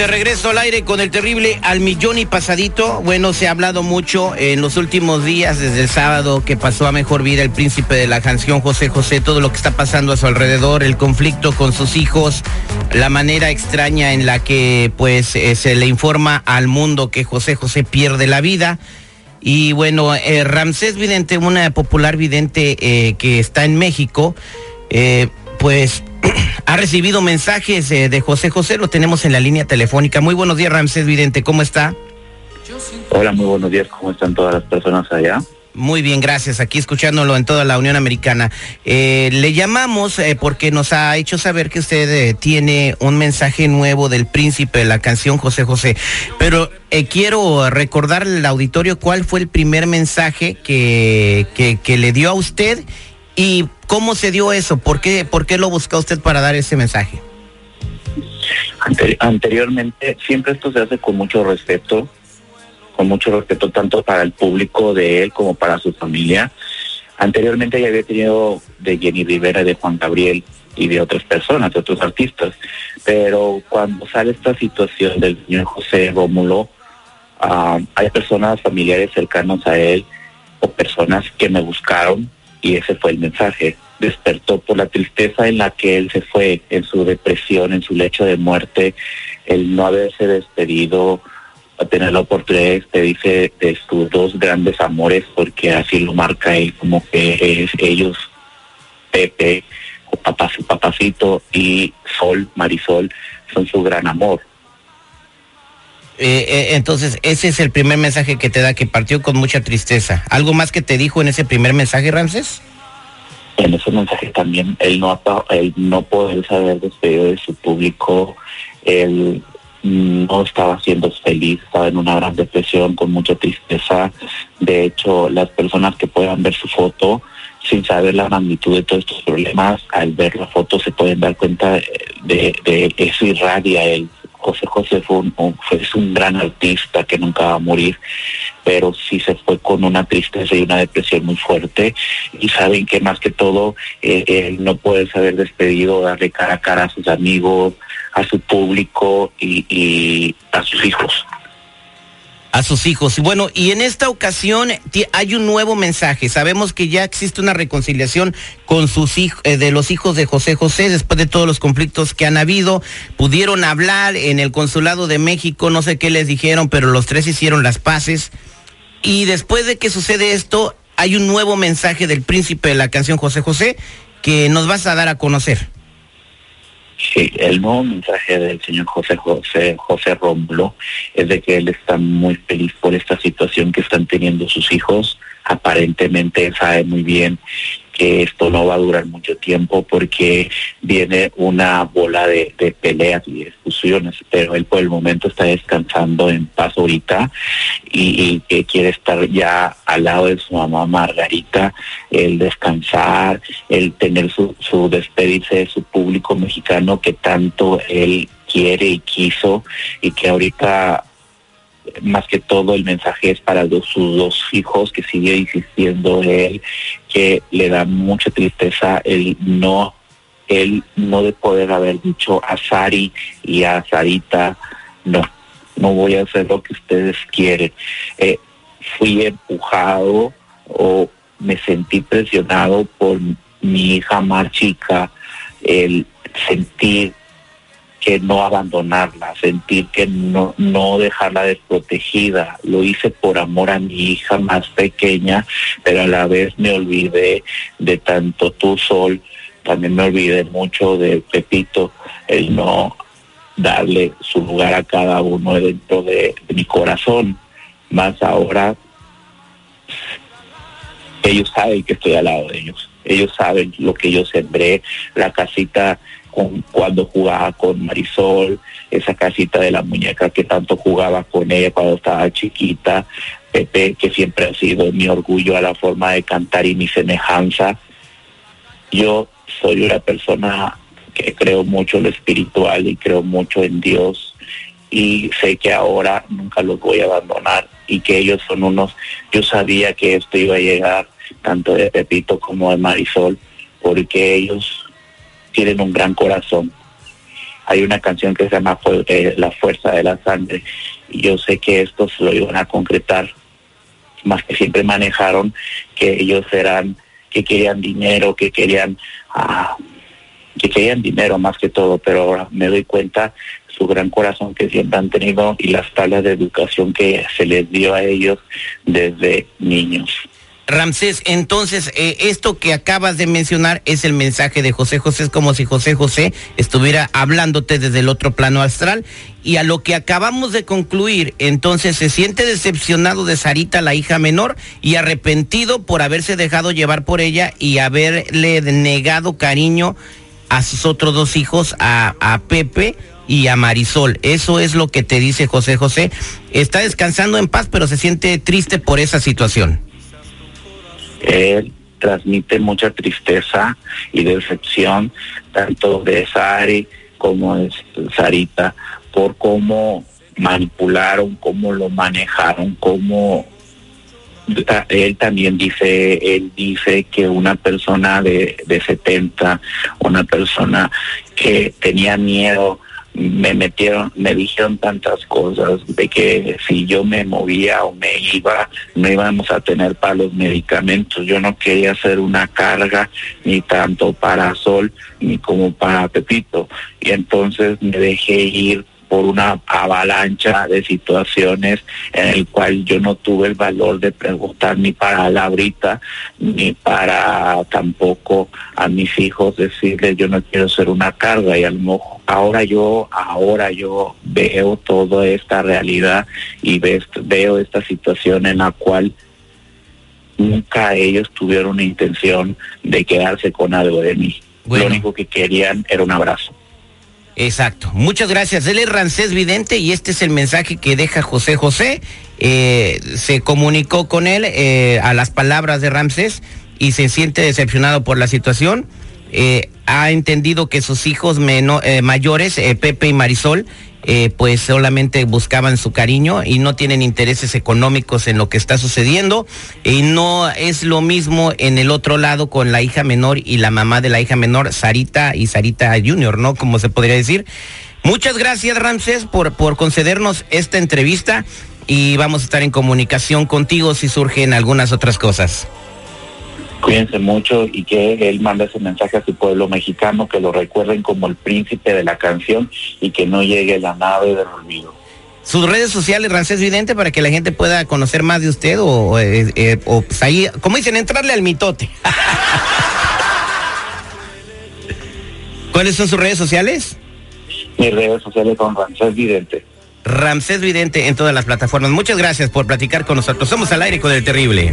De regreso al aire con el terrible al millón y pasadito. Bueno, se ha hablado mucho en los últimos días, desde el sábado que pasó a mejor vida el príncipe de la canción José José, todo lo que está pasando a su alrededor, el conflicto con sus hijos, la manera extraña en la que pues eh, se le informa al mundo que José José pierde la vida. Y bueno, eh, Ramsés Vidente, una popular vidente eh, que está en México, pues ha recibido mensajes eh, de José José, lo tenemos en la línea telefónica. Muy buenos días, Ramsés Vidente, ¿cómo está? Hola, muy buenos días. ¿Cómo están todas las personas allá? Muy bien, gracias. Aquí escuchándolo en toda la Unión Americana. Eh, le llamamos eh, porque nos ha hecho saber que usted eh, tiene un mensaje nuevo del príncipe de la canción José José. Pero quiero recordarle al auditorio cuál fue el primer mensaje que, que, que le dio a usted y cómo se dio eso. ¿Por qué, ¿Por qué lo buscó usted para dar ese mensaje? Ante- anteriormente, siempre esto se hace con mucho respeto, con mucho respeto tanto para el público de él como para su familia. Anteriormente ya había tenido de Jenny Rivera, de Juan Gabriel y de otras personas, de otros artistas, pero cuando sale esta situación del señor José Rómulo, ah, hay personas familiares cercanos a él o personas que me buscaron y ese fue el mensaje. Despertó por la tristeza en la que él se fue, en su depresión, en su lecho de muerte, el no haberse despedido, a tener la oportunidad de despedirse de sus dos grandes amores, porque así lo marca él, como que es ellos, Pepe, o papá, su papacito, y Sol, Marisol, son su gran amor. Eh, eh, entonces, ese es el primer mensaje que te da, que partió con mucha tristeza. ¿Algo más que te dijo en ese primer mensaje, Ramsés? en ese mensaje también él no él no poderse haber despedido de su público él no estaba siendo feliz estaba en una gran depresión con mucha tristeza de hecho las personas que puedan ver su foto sin saber la magnitud de todos estos problemas al ver la foto se pueden dar cuenta de, de eso irradia él José José fue un, es un gran artista que nunca va a morir, pero sí se fue con una tristeza y una depresión muy fuerte. Y saben que más que todo, eh, él no puede haber despedido, darle cara a cara a sus amigos, a su público y a sus hijos. A sus hijos. Y Bueno, y en esta ocasión hay un nuevo mensaje. Sabemos que ya existe una reconciliación con sus hijos, de los hijos de José José, después de todos los conflictos que han habido. Pudieron hablar en el consulado de México, no sé qué les dijeron, pero los tres hicieron las paces. Y después de que sucede esto, hay un nuevo mensaje del príncipe de la canción José José que nos vas a dar a conocer. El nuevo mensaje del señor José José José Rómulo es de que él está muy feliz por esta situación que están teniendo sus hijos. Aparentemente sabe muy bien que esto no va a durar mucho tiempo porque viene una bola de, peleas y discusiones, pero él por el momento está descansando en paz ahorita y, y que quiere estar ya al lado de su mamá Margarita, el descansar, el tener su, su despedirse de su público mexicano que tanto él quiere y quiso y que ahorita más que todo el mensaje es para sus dos hijos que sigue insistiendo él que le da mucha tristeza el no él no de poder haber dicho a Sari y a Sarita no no voy a hacer lo que ustedes quieren Eh, fui empujado o me sentí presionado por mi hija más chica el sentir que no abandonarla, sentir que no, no dejarla desprotegida. Lo hice por amor a mi hija más pequeña, pero a la vez me olvidé de tanto tu sol, también me olvidé mucho de Pepito, el no darle su lugar a cada uno dentro de, de mi corazón. Más ahora, ellos saben que estoy al lado de ellos. Ellos saben lo que yo sembré, la casita con, cuando jugaba con Marisol, esa casita de la muñeca que tanto jugaba con ella cuando estaba chiquita, Pepe, que siempre ha sido mi orgullo a la forma de cantar y mi semejanza. Yo soy una persona que creo mucho en lo espiritual y creo mucho en Dios y sé que ahora nunca los voy a abandonar y que ellos son unos, yo sabía que esto iba a llegar tanto de Pepito como de Marisol, porque ellos tienen un gran corazón. Hay una canción que se llama eh, La Fuerza de la Sangre y yo sé que estos lo iban a concretar, más que siempre manejaron que ellos eran, que querían dinero, que querían, ah, que querían dinero más que todo, pero ahora me doy cuenta su gran corazón que siempre han tenido y las tablas de educación que se les dio a ellos desde niños. Ramsés, entonces, eh, esto que acabas de mencionar es el mensaje de José José, es como si José José estuviera hablándote desde el otro plano astral. Y a lo que acabamos de concluir, entonces se siente decepcionado de Sarita, la hija menor, y arrepentido por haberse dejado llevar por ella y haberle negado cariño a sus otros dos hijos, a, a Pepe y a Marisol. Eso es lo que te dice José José. Está descansando en paz, pero se siente triste por esa situación él transmite mucha tristeza y decepción, tanto de Sari como de Sarita, por cómo manipularon, cómo lo manejaron, cómo él también dice, él dice que una persona de, de 70, una persona que tenía miedo me metieron, me dijeron tantas cosas de que si yo me movía o me iba, no íbamos a tener para los medicamentos. Yo no quería hacer una carga ni tanto para Sol ni como para Pepito. Y entonces me dejé ir por una avalancha de situaciones en el cual yo no tuve el valor de preguntar ni para Laurita ni para tampoco a mis hijos decirles yo no quiero ser una carga y al ahora yo ahora yo veo toda esta realidad y veo esta situación en la cual nunca ellos tuvieron una intención de quedarse con algo de mí. Lo único que querían era un abrazo. Exacto. Muchas gracias. Él es Rancés Vidente y este es el mensaje que deja José José. Eh, se comunicó con él eh, a las palabras de Ramsés y se siente decepcionado por la situación. Eh, ha entendido que sus hijos mayores, Pepe y Marisol, eh, pues solamente buscaban su cariño y no tienen intereses económicos en lo que está sucediendo. Y no es lo mismo en el otro lado con la hija menor y la mamá de la hija menor, Sarita y Sarita Junior, ¿no? Como se podría decir. Muchas gracias, Ramsés, por, por concedernos esta entrevista y vamos a estar en comunicación contigo si surgen algunas otras cosas. Cuídense mucho y que él mande ese mensaje a su pueblo mexicano, que lo recuerden como el príncipe de la canción y que no llegue la nave del olvido. Sus redes sociales, Rancés Vidente, para que la gente pueda conocer más de usted o, eh, eh, pues ahí, como dicen, entrarle al mitote. ¿Cuáles son sus redes sociales? Mis redes sociales son Ramsés Vidente. Ramsés Vidente en todas las plataformas. Muchas gracias por platicar con nosotros. Somos al aire con el terrible.